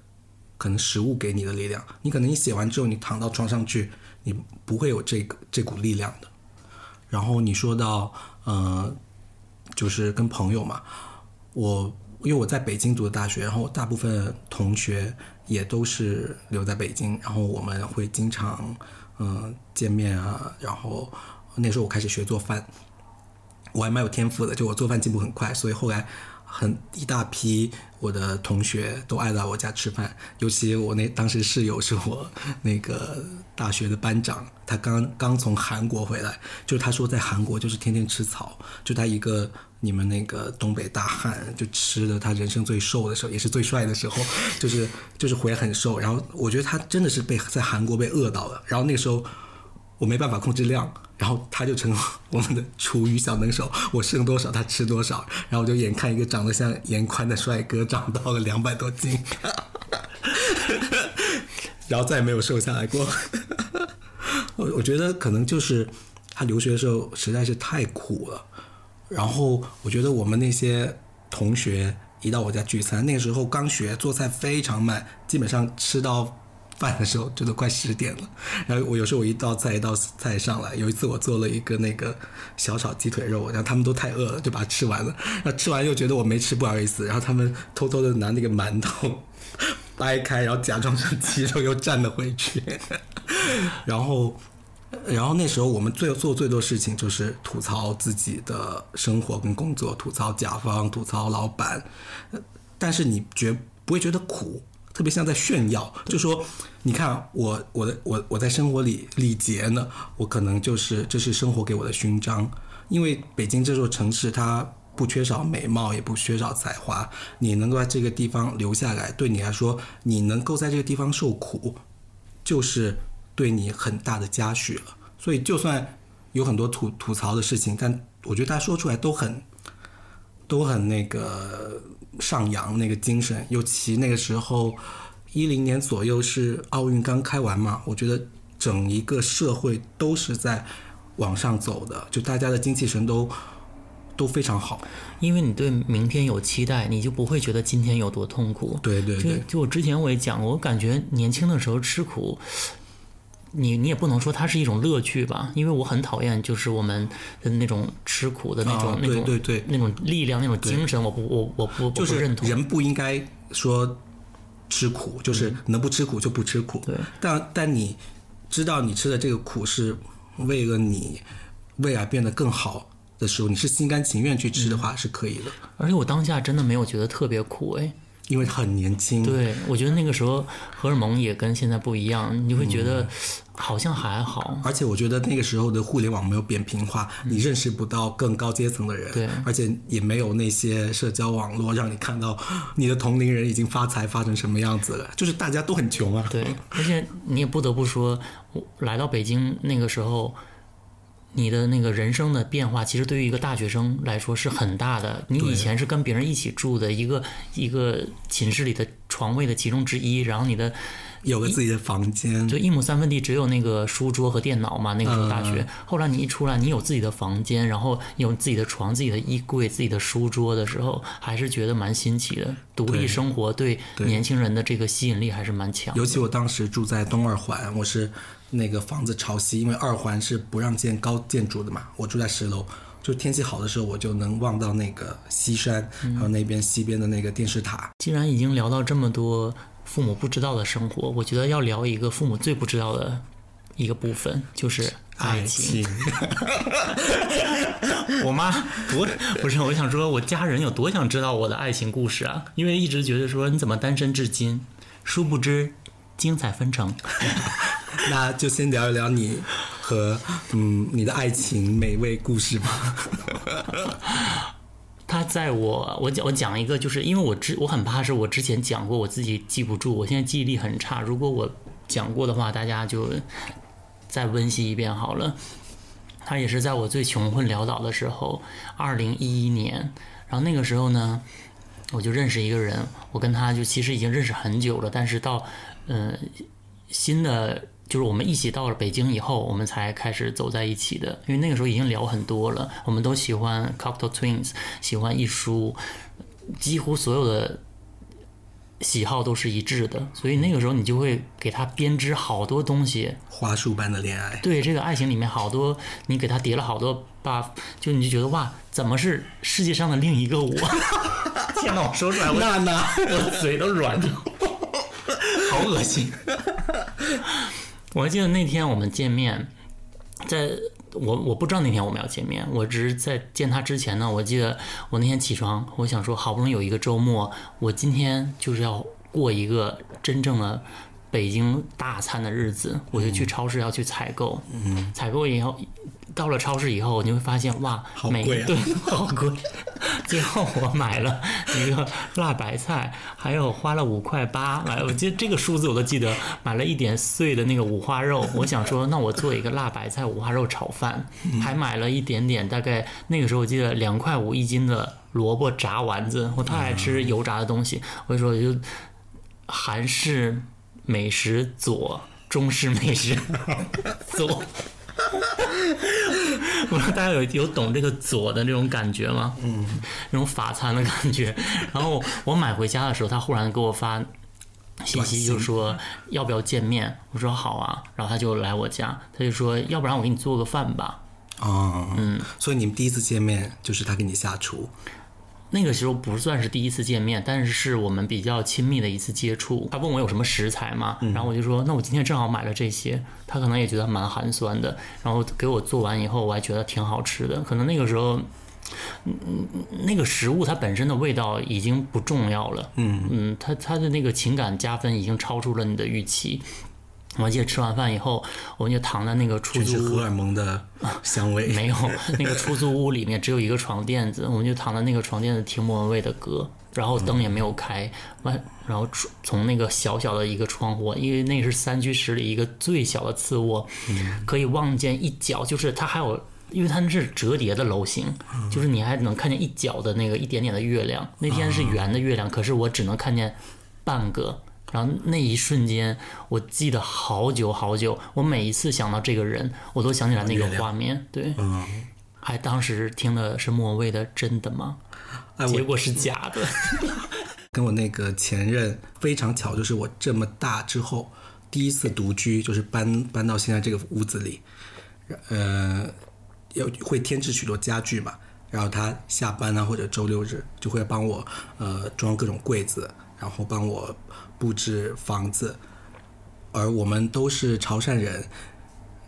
可能食物给你的力量。你可能你写完之后，你躺到床上去，你不会有这个这股力量的。然后你说到，呃，就是跟朋友嘛，我因为我在北京读的大学，然后大部分同学也都是留在北京，然后我们会经常嗯见面啊。然后那时候我开始学做饭，我还蛮有天赋的，就我做饭进步很快，所以后来。很一大批我的同学都爱来我家吃饭，尤其我那当时室友是我 [LAUGHS] 那个大学的班长，他刚刚从韩国回来，就是他说在韩国就是天天吃草，就他一个你们那个东北大汉，就吃的他人生最瘦的时候，也是最帅的时候，[LAUGHS] 就是就是回来很瘦，然后我觉得他真的是被在韩国被饿到了，然后那个时候我没办法控制量。然后他就成了我们的厨余小能手，我剩多少他吃多少，然后我就眼看一个长得像严宽的帅哥长到了两百多斤，然后再也没有瘦下来过。[LAUGHS] 我我觉得可能就是他留学的时候实在是太苦了，然后我觉得我们那些同学一到我家聚餐，那个时候刚学做菜非常慢，基本上吃到。饭的时候就都快十点了，[LAUGHS] 然后我有时候我一道菜一道菜上来，有一次我做了一个那个小炒鸡腿肉，然后他们都太饿了，就把它吃完了，然后吃完又觉得我没吃不好意思，然后他们偷偷的拿那个馒头掰开，然后假装成鸡肉又蘸了回去，[LAUGHS] 然后然后那时候我们最做最多事情就是吐槽自己的生活跟工作，吐槽甲方，吐槽老板，但是你觉不会觉得苦。特别像在炫耀，就说你看我我的我我在生活里礼节呢，我可能就是这是生活给我的勋章。因为北京这座城市它不缺少美貌，也不缺少才华，你能够在这个地方留下来，对你来说，你能够在这个地方受苦，就是对你很大的嘉许了。所以就算有很多吐吐槽的事情，但我觉得他说出来都很都很那个。上扬那个精神，尤其那个时候，一零年左右是奥运刚开完嘛，我觉得整一个社会都是在往上走的，就大家的精气神都都非常好，因为你对明天有期待，你就不会觉得今天有多痛苦。对对对，就我之前我也讲过，我感觉年轻的时候吃苦。你你也不能说它是一种乐趣吧，因为我很讨厌就是我们的那种吃苦的那种那种对对那种力量那种精神，我不我我不就是认同。人不应该说吃苦，就是能不吃苦就不吃苦。对，但但你知道你吃的这个苦是为了你未来变得更好的时候，你是心甘情愿去吃的话是可以的。而且我当下真的没有觉得特别苦哎。因为很年轻，对我觉得那个时候荷尔蒙也跟现在不一样，你会觉得好像还好。而且我觉得那个时候的互联网没有扁平化，你认识不到更高阶层的人，对，而且也没有那些社交网络让你看到你的同龄人已经发财发成什么样子了，就是大家都很穷啊。对，而且你也不得不说，来到北京那个时候。你的那个人生的变化，其实对于一个大学生来说是很大的。你以前是跟别人一起住的一个一个寝室里的床位的其中之一，然后你的有个自己的房间，就一亩三分地，只有那个书桌和电脑嘛。那个时候大学，后来你一出来，你有自己的房间，然后有自己的床、自己的衣柜、自己的书桌的时候，还是觉得蛮新奇的。独立生活对年轻人的这个吸引力还是蛮强。尤其我当时住在东二环，我是。那个房子朝西，因为二环是不让建高建筑的嘛。我住在十楼，就天气好的时候，我就能望到那个西山，还有那边西边的那个电视塔。既然已经聊到这么多父母不知道的生活，我觉得要聊一个父母最不知道的一个部分，就是爱情。[LAUGHS] 我妈多不是，我想说，我家人有多想知道我的爱情故事啊？因为一直觉得说你怎么单身至今，殊不知精彩纷呈。[LAUGHS] 那就先聊一聊你和嗯你的爱情美味故事吧。[LAUGHS] 他在我我讲我讲一个，就是因为我之我很怕是我之前讲过，我自己记不住，我现在记忆力很差。如果我讲过的话，大家就再温习一遍好了。他也是在我最穷困潦倒的时候，二零一一年，然后那个时候呢，我就认识一个人，我跟他就其实已经认识很久了，但是到嗯新的。就是我们一起到了北京以后，我们才开始走在一起的。因为那个时候已经聊很多了，我们都喜欢 Cocktail Twins，喜欢一书，几乎所有的喜好都是一致的，所以那个时候你就会给他编织好多东西，花束般的恋爱。对这个爱情里面好多，你给他叠了好多 buff，就你就觉得哇，怎么是世界上的另一个我？[LAUGHS] 天哪，我说出来，娜娜，[LAUGHS] 我 [LAUGHS] 嘴都软了，好恶心。我还记得那天我们见面，在我我不知道那天我们要见面，我只是在见他之前呢。我记得我那天起床，我想说好不容易有一个周末，我今天就是要过一个真正的北京大餐的日子，我就去超市要去采购。嗯，采购以后。到了超市以后，你会发现哇，好贵啊！对，[LAUGHS] 好贵。[LAUGHS] 最后我买了一个辣白菜，还有花了五块八，买我记得这个数字我都记得，买了一点碎的那个五花肉。我想说，那我做一个辣白菜五花肉炒饭，还买了一点点，大概那个时候我记得两块五一斤的萝卜炸丸子。我太爱吃油炸的东西，我就说就韩式美食左，中式美食左。不知道大家有有懂这个左的那种感觉吗？嗯，那种法餐的感觉。[LAUGHS] 然后我买回家的时候，他忽然给我发信息，就说要不要见面？我说好啊。然后他就来我家，他就说要不然我给你做个饭吧。啊，嗯，所以你们第一次见面就是他给你下厨。那个时候不算是第一次见面，但是是我们比较亲密的一次接触。他问我有什么食材嘛，然后我就说，那我今天正好买了这些。他可能也觉得蛮寒酸的，然后给我做完以后，我还觉得挺好吃的。可能那个时候，嗯，那个食物它本身的味道已经不重要了。嗯嗯，它它的那个情感加分已经超出了你的预期。我记得吃完饭以后，我们就躺在那个出租屋，荷尔蒙的香味没有。那个出租屋里面只有一个床垫子，我们就躺在那个床垫子听莫文蔚的歌，然后灯也没有开，完，然后从从那个小小的一个窗户，因为那是三居室里一个最小的次卧，可以望见一角，就是它还有，因为它是折叠的楼型，就是你还能看见一角的那个一点点的月亮。那天是圆的月亮，可是我只能看见半个。然后那一瞬间，我记得好久好久。我每一次想到这个人，我都想起来那个画面。对，嗯，还当时听的是莫文蔚的《真的吗》，结果是假的。[LAUGHS] 跟我那个前任非常巧，就是我这么大之后第一次独居，就是搬搬到现在这个屋子里，呃，要会添置许多家具嘛。然后他下班啊或者周六日就会帮我呃装各种柜子，然后帮我。布置房子，而我们都是潮汕人，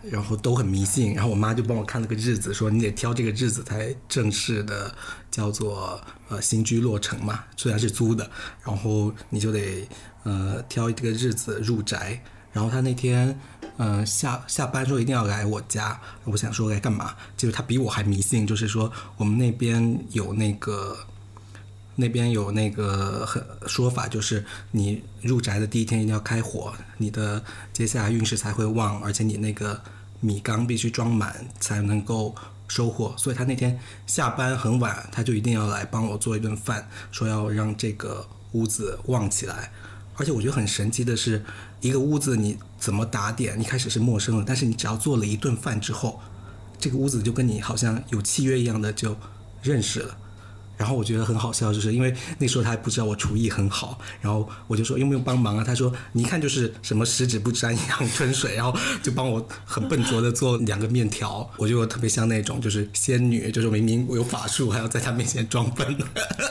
然后都很迷信。然后我妈就帮我看了个日子，说你得挑这个日子才正式的叫做呃新居落成嘛，虽然是租的，然后你就得呃挑这个日子入宅。然后他那天嗯下下班说一定要来我家，我想说来干嘛？结果他比我还迷信，就是说我们那边有那个。那边有那个很说法，就是你入宅的第一天一定要开火，你的接下来运势才会旺，而且你那个米缸必须装满才能够收获。所以他那天下班很晚，他就一定要来帮我做一顿饭，说要让这个屋子旺起来。而且我觉得很神奇的是，一个屋子你怎么打点，一开始是陌生的，但是你只要做了一顿饭之后，这个屋子就跟你好像有契约一样的就认识了。然后我觉得很好笑，就是因为那时候他还不知道我厨艺很好，然后我就说用不用帮忙啊？他说你一看就是什么十指不沾阳春水，然后就帮我很笨拙的做两个面条，我就特别像那种就是仙女，就是明明我有法术，还要在他面前装笨。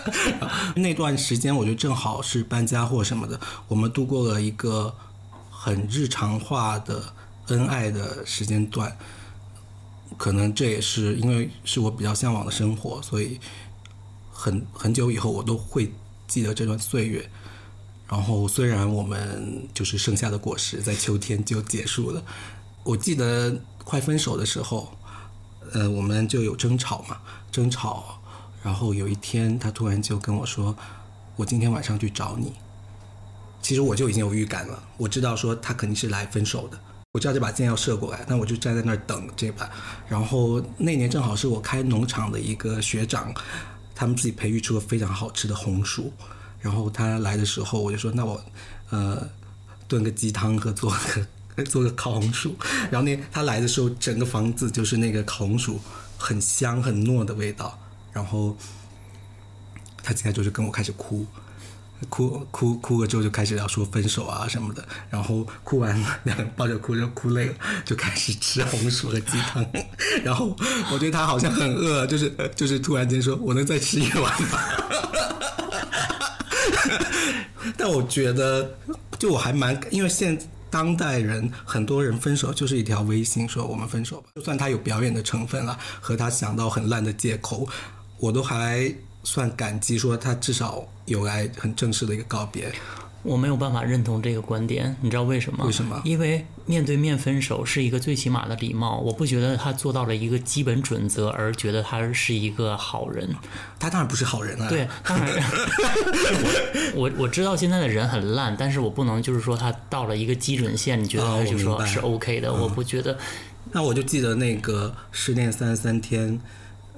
[LAUGHS] 那段时间我觉得正好是搬家或什么的，我们度过了一个很日常化的恩爱的时间段，可能这也是因为是我比较向往的生活，所以。很很久以后，我都会记得这段岁月。然后，虽然我们就是盛夏的果实，在秋天就结束了。我记得快分手的时候，呃，我们就有争吵嘛，争吵。然后有一天，他突然就跟我说：“我今天晚上去找你。”其实我就已经有预感了，我知道说他肯定是来分手的。我知道这把箭要射过来，那我就站在那儿等这把。然后那年正好是我开农场的一个学长。他们自己培育出了非常好吃的红薯，然后他来的时候，我就说那我，呃，炖个鸡汤和做个做个烤红薯。[LAUGHS] 然后那他来的时候，整个房子就是那个烤红薯很香很糯的味道。然后他现在就是跟我开始哭，哭哭哭了之后就开始要说分手啊什么的，然后哭完两抱着哭就哭累了，就开始吃红薯和鸡汤。[LAUGHS] 然后我觉得他好像很饿，就是就是突然间说：“我能再吃一碗吗？” [LAUGHS] 但我觉得，就我还蛮，因为现当代人很多人分手就是一条微信说我们分手吧，就算他有表演的成分了，和他想到很烂的借口，我都还算感激，说他至少有来很正式的一个告别。我没有办法认同这个观点，你知道为什么？为什么？因为面对面分手是一个最起码的礼貌，我不觉得他做到了一个基本准则，而觉得他是一个好人。他当然不是好人啊。对，当然，[LAUGHS] 我我我知道现在的人很烂，但是我不能就是说他到了一个基准线，你觉得他就说是 OK 的？我不觉得。那我就记得那个失恋三十三天，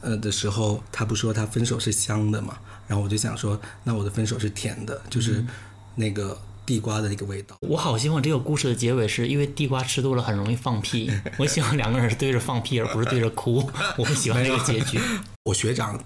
呃的时候，他不说他分手是香的嘛？然后我就想说，那我的分手是甜的，就是。那个地瓜的那个味道，我好希望这个故事的结尾是因为地瓜吃多了很容易放屁。我希望两个人是对着放屁，而不是对着哭。我不喜欢这个结局。[LAUGHS] 我学长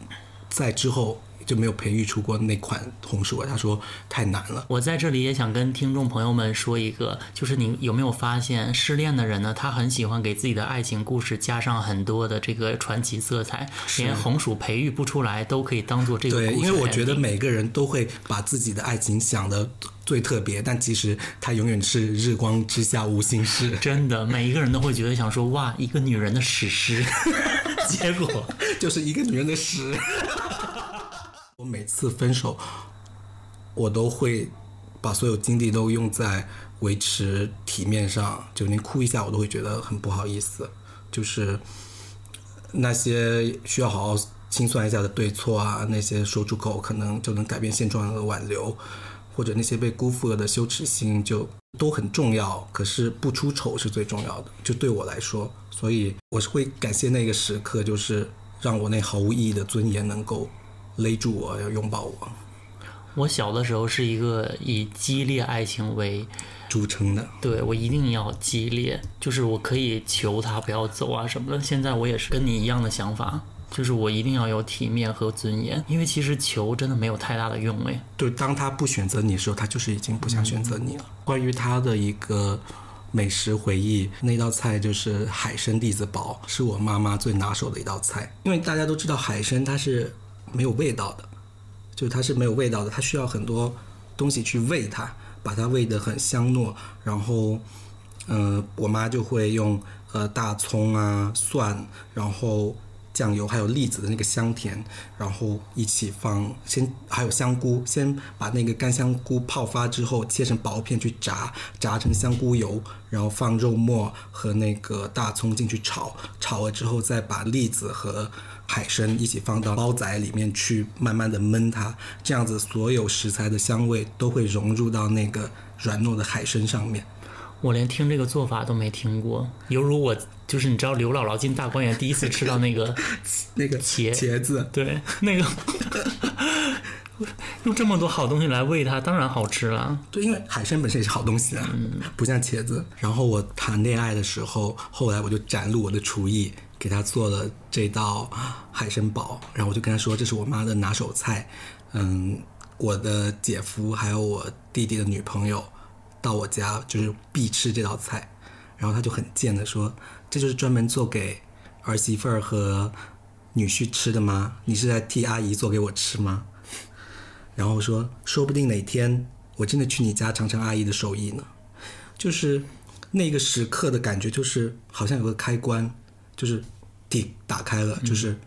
在之后。就没有培育出过那款红薯他说太难了。我在这里也想跟听众朋友们说一个，就是你有没有发现，失恋的人呢，他很喜欢给自己的爱情故事加上很多的这个传奇色彩，连红薯培育不出来都可以当做这个。对，因为我觉得每个人都会把自己的爱情想的最特别，但其实他永远是日光之下无心事。[LAUGHS] [LAUGHS] 真的，每一个人都会觉得想说哇，一个女人的史诗，[LAUGHS] 结果就是一个女人的屎。每次分手，我都会把所有精力都用在维持体面上，就连哭一下我都会觉得很不好意思。就是那些需要好好清算一下的对错啊，那些说出口可能就能改变现状的挽留，或者那些被辜负了的羞耻心，就都很重要。可是不出丑是最重要的，就对我来说，所以我是会感谢那个时刻，就是让我那毫无意义的尊严能够。勒住我，要拥抱我。我小的时候是一个以激烈爱情为著称的，对我一定要激烈，就是我可以求他不要走啊什么的。现在我也是跟你一样的想法，就是我一定要有体面和尊严，因为其实求真的没有太大的用诶。对，当他不选择你的时候，他就是已经不想选择你了。关于他的一个美食回忆，那道菜就是海参栗子煲，是我妈妈最拿手的一道菜。因为大家都知道海参它是。没有味道的，就是它是没有味道的，它需要很多东西去喂它，把它喂得很香糯。然后，嗯，我妈就会用呃大葱啊、蒜，然后酱油，还有栗子的那个香甜，然后一起放，先还有香菇，先把那个干香菇泡发之后，切成薄片去炸，炸成香菇油，然后放肉末和那个大葱进去炒，炒了之后再把栗子和。海参一起放到煲仔里面去，慢慢的焖它，这样子所有食材的香味都会融入到那个软糯的海参上面。我连听这个做法都没听过，犹如我就是你知道刘姥姥进大观园第一次吃到那个 [LAUGHS] 那个茄茄子，对，那个 [LAUGHS] 用这么多好东西来喂它，当然好吃了。对，因为海参本身也是好东西啊，不像茄子。然后我谈恋爱的时候，后来我就展露我的厨艺。给他做了这道海参煲，然后我就跟他说这是我妈的拿手菜，嗯，我的姐夫还有我弟弟的女朋友到我家就是必吃这道菜，然后他就很贱的说这就是专门做给儿媳妇儿和女婿吃的吗？你是在替阿姨做给我吃吗？然后说说不定哪天我真的去你家尝尝阿姨的手艺呢，就是那个时刻的感觉就是好像有个开关。就是地打开了，就是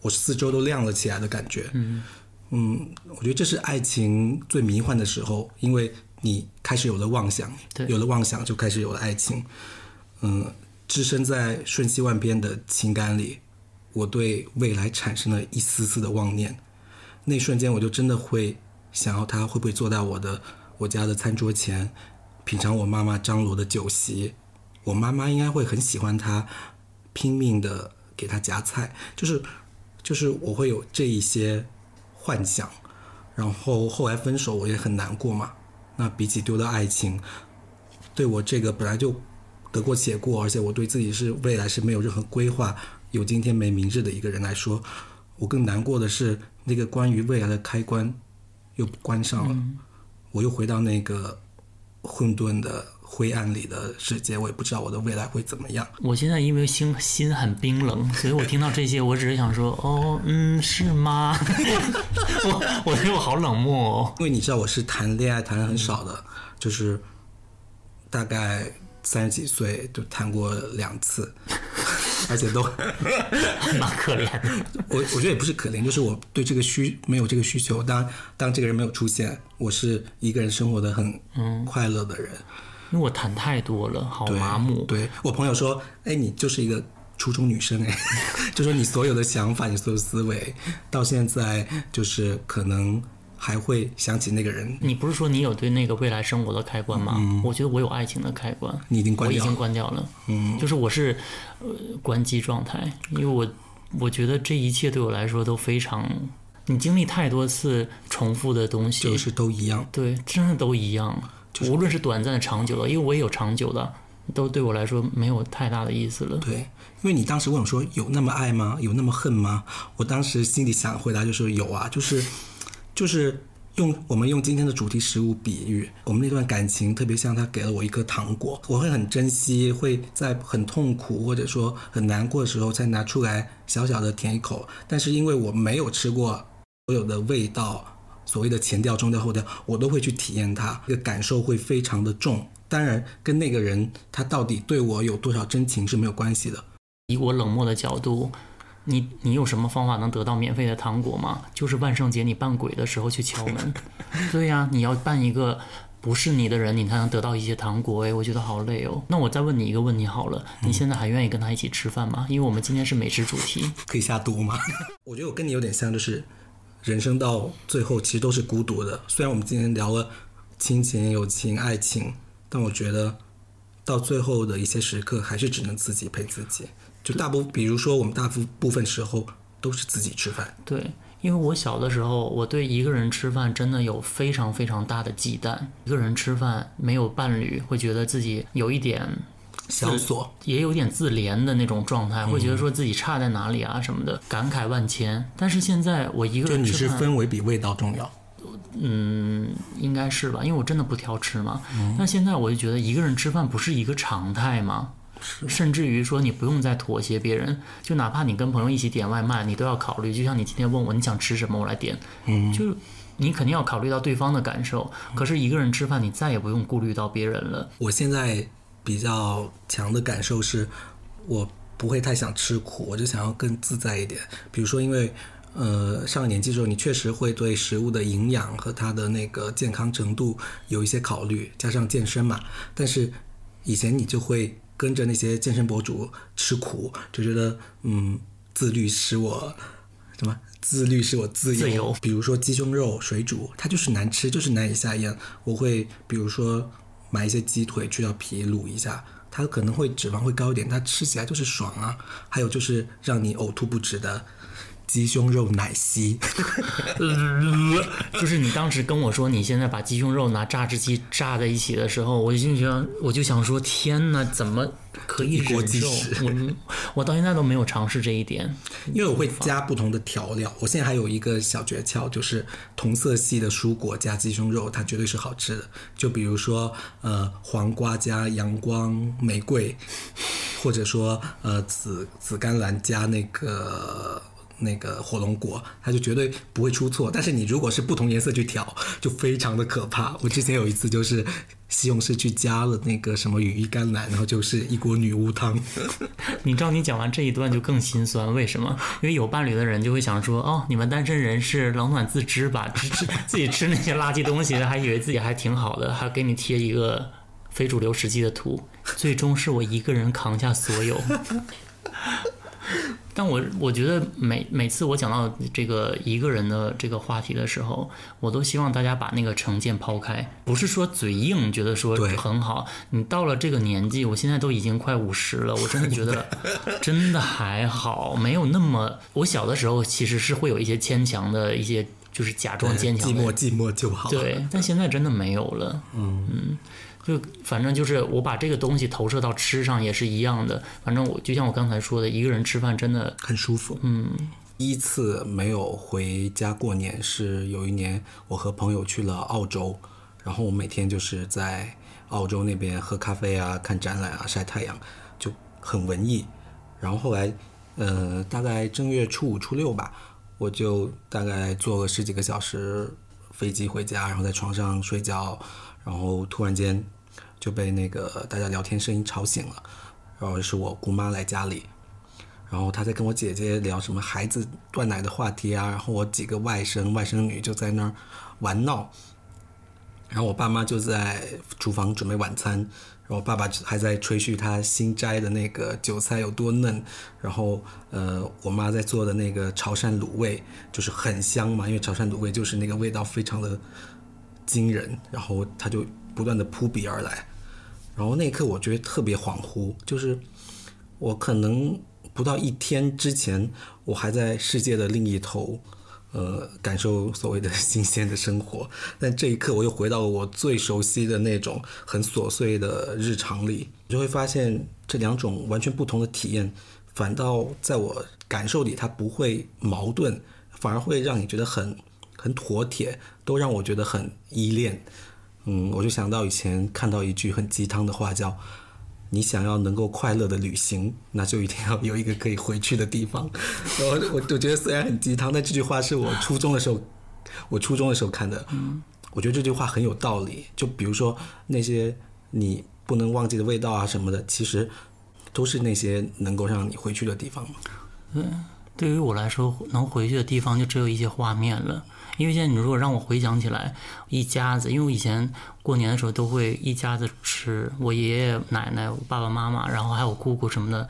我四周都亮了起来的感觉。嗯嗯，我觉得这是爱情最迷幻的时候，因为你开始有了妄想，有了妄想就开始有了爱情。嗯，置身在瞬息万变的情感里，我对未来产生了一丝丝的妄念。那瞬间，我就真的会想要他会不会坐在我的我家的餐桌前，品尝我妈妈张罗的酒席。我妈妈应该会很喜欢他。拼命的给他夹菜，就是，就是我会有这一些幻想，然后后来分手我也很难过嘛。那比起丢掉爱情，对我这个本来就得过且过，而且我对自己是未来是没有任何规划，有今天没明日的一个人来说，我更难过的是那个关于未来的开关又关上了。我又回到那个混沌的灰暗里的世界，我也不知道我的未来会怎么样。我现在因为心心很冰冷，[LAUGHS] 所以我听到这些，我只是想说，哦，嗯，是吗？[LAUGHS] 我我觉得我好冷漠哦。因为你知道我是谈恋爱谈的很少的，就是大概三十几岁就谈过两次。[LAUGHS] 而且都蛮可怜的。我我觉得也不是可怜，就是我对这个需没有这个需求。当当这个人没有出现，我是一个人生活的很快乐的人。因为我谈太多了，好麻木。对我朋友说：“哎，你就是一个初中女生哎，[LAUGHS] 就说你所有的想法，你所有思维，到现在就是可能。”还会想起那个人。你不是说你有对那个未来生活的开关吗？我觉得我有爱情的开关。你已经关掉了。我已经关掉了。嗯，就是我是呃关机状态，因为我我觉得这一切对我来说都非常。你经历太多次重复的东西，就是都一样。对，真的都一样。无论是短暂的、长久的，因为我也有长久的，都对我来说没有太大的意思了。对，因为你当时问我说有那么爱吗？有那么恨吗？我当时心里想回答就是有啊，就是。就是用我们用今天的主题食物比喻，我们那段感情特别像他给了我一颗糖果，我会很珍惜，会在很痛苦或者说很难过的时候才拿出来小小的舔一口。但是因为我没有吃过所有的味道，所谓的前调、中调、后调，我都会去体验它，这个感受会非常的重。当然，跟那个人他到底对我有多少真情是没有关系的。以我冷漠的角度。你你有什么方法能得到免费的糖果吗？就是万圣节你扮鬼的时候去敲门。[LAUGHS] 对呀，你要扮一个不是你的人，你才能得到一些糖果。哎，我觉得好累哦。那我再问你一个问题好了，你现在还愿意跟他一起吃饭吗？因为我们今天是美食主题，可以下毒吗？[LAUGHS] 我觉得我跟你有点像，就是人生到最后其实都是孤独的。虽然我们今天聊了亲情、友情、爱情，但我觉得到最后的一些时刻，还是只能自己陪自己。就大部，比如说我们大部部分时候都是自己吃饭。对，因为我小的时候，我对一个人吃饭真的有非常非常大的忌惮。一个人吃饭没有伴侣，会觉得自己有一点小索，也有点自怜的那种状态，会觉得说自己差在哪里啊什么的，感慨万千。但是现在我一个人吃饭，氛围比味道重要。嗯，应该是吧，因为我真的不挑吃嘛。那现在我就觉得一个人吃饭不是一个常态吗？甚至于说，你不用再妥协别人，就哪怕你跟朋友一起点外卖，你都要考虑。就像你今天问我你想吃什么，我来点。嗯，就你肯定要考虑到对方的感受。可是一个人吃饭，你再也不用顾虑到别人了。我现在比较强的感受是，我不会太想吃苦，我就想要更自在一点。比如说，因为呃上了年纪之后，你确实会对食物的营养和它的那个健康程度有一些考虑，加上健身嘛。但是以前你就会。跟着那些健身博主吃苦，就觉得嗯，自律使我什么？自律是我自由。比如说鸡胸肉水煮，它就是难吃，就是难以下咽。我会比如说买一些鸡腿，去掉皮卤一下，它可能会脂肪会高一点，它吃起来就是爽啊。还有就是让你呕吐不止的。鸡胸肉奶昔，[LAUGHS] 就是你当时跟我说你现在把鸡胸肉拿榨汁机榨在一起的时候，我就想，我就想说，天哪，怎么可以忍受？我我到现在都没有尝试这一点，因为我会加不同的调料。我现在还有一个小诀窍，就是同色系的蔬果加鸡胸肉，它绝对是好吃的。就比如说，呃，黄瓜加阳光玫瑰，或者说，呃，紫紫甘蓝加那个。那个火龙果，它就绝对不会出错。但是你如果是不同颜色去调，就非常的可怕。我之前有一次就是西红柿去加了那个什么羽衣甘蓝，然后就是一锅女巫汤。[LAUGHS] 你知道你讲完这一段就更心酸，为什么？因为有伴侣的人就会想说，哦，你们单身人士冷暖自知吧，[LAUGHS] 吃自己吃那些垃圾东西，还以为自己还挺好的，还给你贴一个非主流实际的图，最终是我一个人扛下所有。[LAUGHS] [LAUGHS] 但我我觉得每每次我讲到这个一个人的这个话题的时候，我都希望大家把那个成见抛开，不是说嘴硬，觉得说很好。你到了这个年纪，我现在都已经快五十了，我真的觉得真的还好，没有那么。我小的时候其实是会有一些牵强的一些，就是假装坚强，寂寞寂寞就好。对，但现在真的没有了。嗯嗯。就反正就是我把这个东西投射到吃上也是一样的。反正我就像我刚才说的，一个人吃饭真的很舒服。嗯，第一次没有回家过年是有一年我和朋友去了澳洲，然后我每天就是在澳洲那边喝咖啡啊、看展览啊、晒太阳，就很文艺。然后后来，呃，大概正月初五、初六吧，我就大概坐了十几个小时飞机回家，然后在床上睡觉，然后突然间就被那个大家聊天声音吵醒了，然后是我姑妈来家里。然后她在跟我姐姐聊什么孩子断奶的话题啊，然后我几个外甥外甥女就在那儿玩闹，然后我爸妈就在厨房准备晚餐，然后爸爸还在吹嘘他新摘的那个韭菜有多嫩，然后呃我妈在做的那个潮汕卤味就是很香嘛，因为潮汕卤味就是那个味道非常的惊人，然后他就不断的扑鼻而来，然后那一刻我觉得特别恍惚，就是我可能。不到一天之前，我还在世界的另一头，呃，感受所谓的新鲜的生活。但这一刻，我又回到了我最熟悉的那种很琐碎的日常里，就会发现这两种完全不同的体验，反倒在我感受里，它不会矛盾，反而会让你觉得很很妥帖，都让我觉得很依恋。嗯，我就想到以前看到一句很鸡汤的话，叫。你想要能够快乐的旅行，那就一定要有一个可以回去的地方。[LAUGHS] 然后我我觉得虽然很鸡汤，但这句话是我初中的时候，我初中的时候看的。嗯，我觉得这句话很有道理。就比如说那些你不能忘记的味道啊什么的，其实都是那些能够让你回去的地方嘛。嗯，对于我来说，能回去的地方就只有一些画面了。因为现在你如果让我回想起来，一家子，因为我以前过年的时候都会一家子吃，我爷爷奶奶、我爸爸妈妈，然后还有姑姑什么的，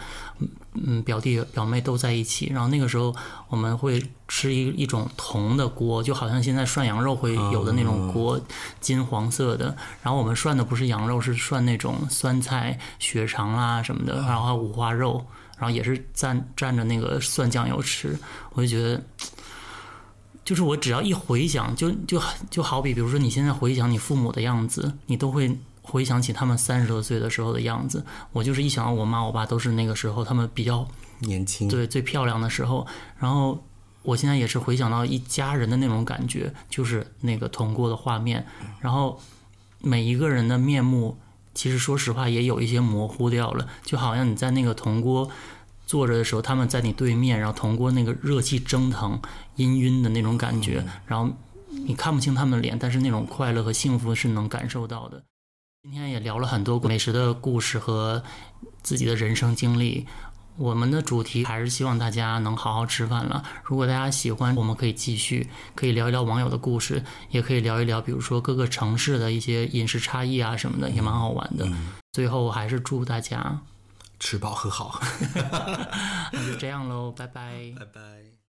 嗯表弟表妹都在一起。然后那个时候我们会吃一一种铜的锅，就好像现在涮羊肉会有的那种锅，金黄色的。然后我们涮的不是羊肉，是涮那种酸菜、血肠啊什么的，然后还有五花肉，然后也是蘸蘸着那个蒜酱油吃，我就觉得。就是我只要一回想，就就就好比，比如说你现在回想你父母的样子，你都会回想起他们三十多岁的时候的样子。我就是一想到我妈我爸都是那个时候，他们比较年轻，对最漂亮的时候。然后我现在也是回想到一家人的那种感觉，就是那个铜锅的画面。然后每一个人的面目，其实说实话也有一些模糊掉了，就好像你在那个铜锅。坐着的时候，他们在你对面，然后通过那个热气蒸腾、氤氲的那种感觉，然后你看不清他们的脸，但是那种快乐和幸福是能感受到的。今天也聊了很多美食的故事和自己的人生经历。我们的主题还是希望大家能好好吃饭了。如果大家喜欢，我们可以继续，可以聊一聊网友的故事，也可以聊一聊，比如说各个城市的一些饮食差异啊什么的，也蛮好玩的。最后还是祝大家。吃饱喝好，[LAUGHS] 那就这样喽，拜拜，拜拜。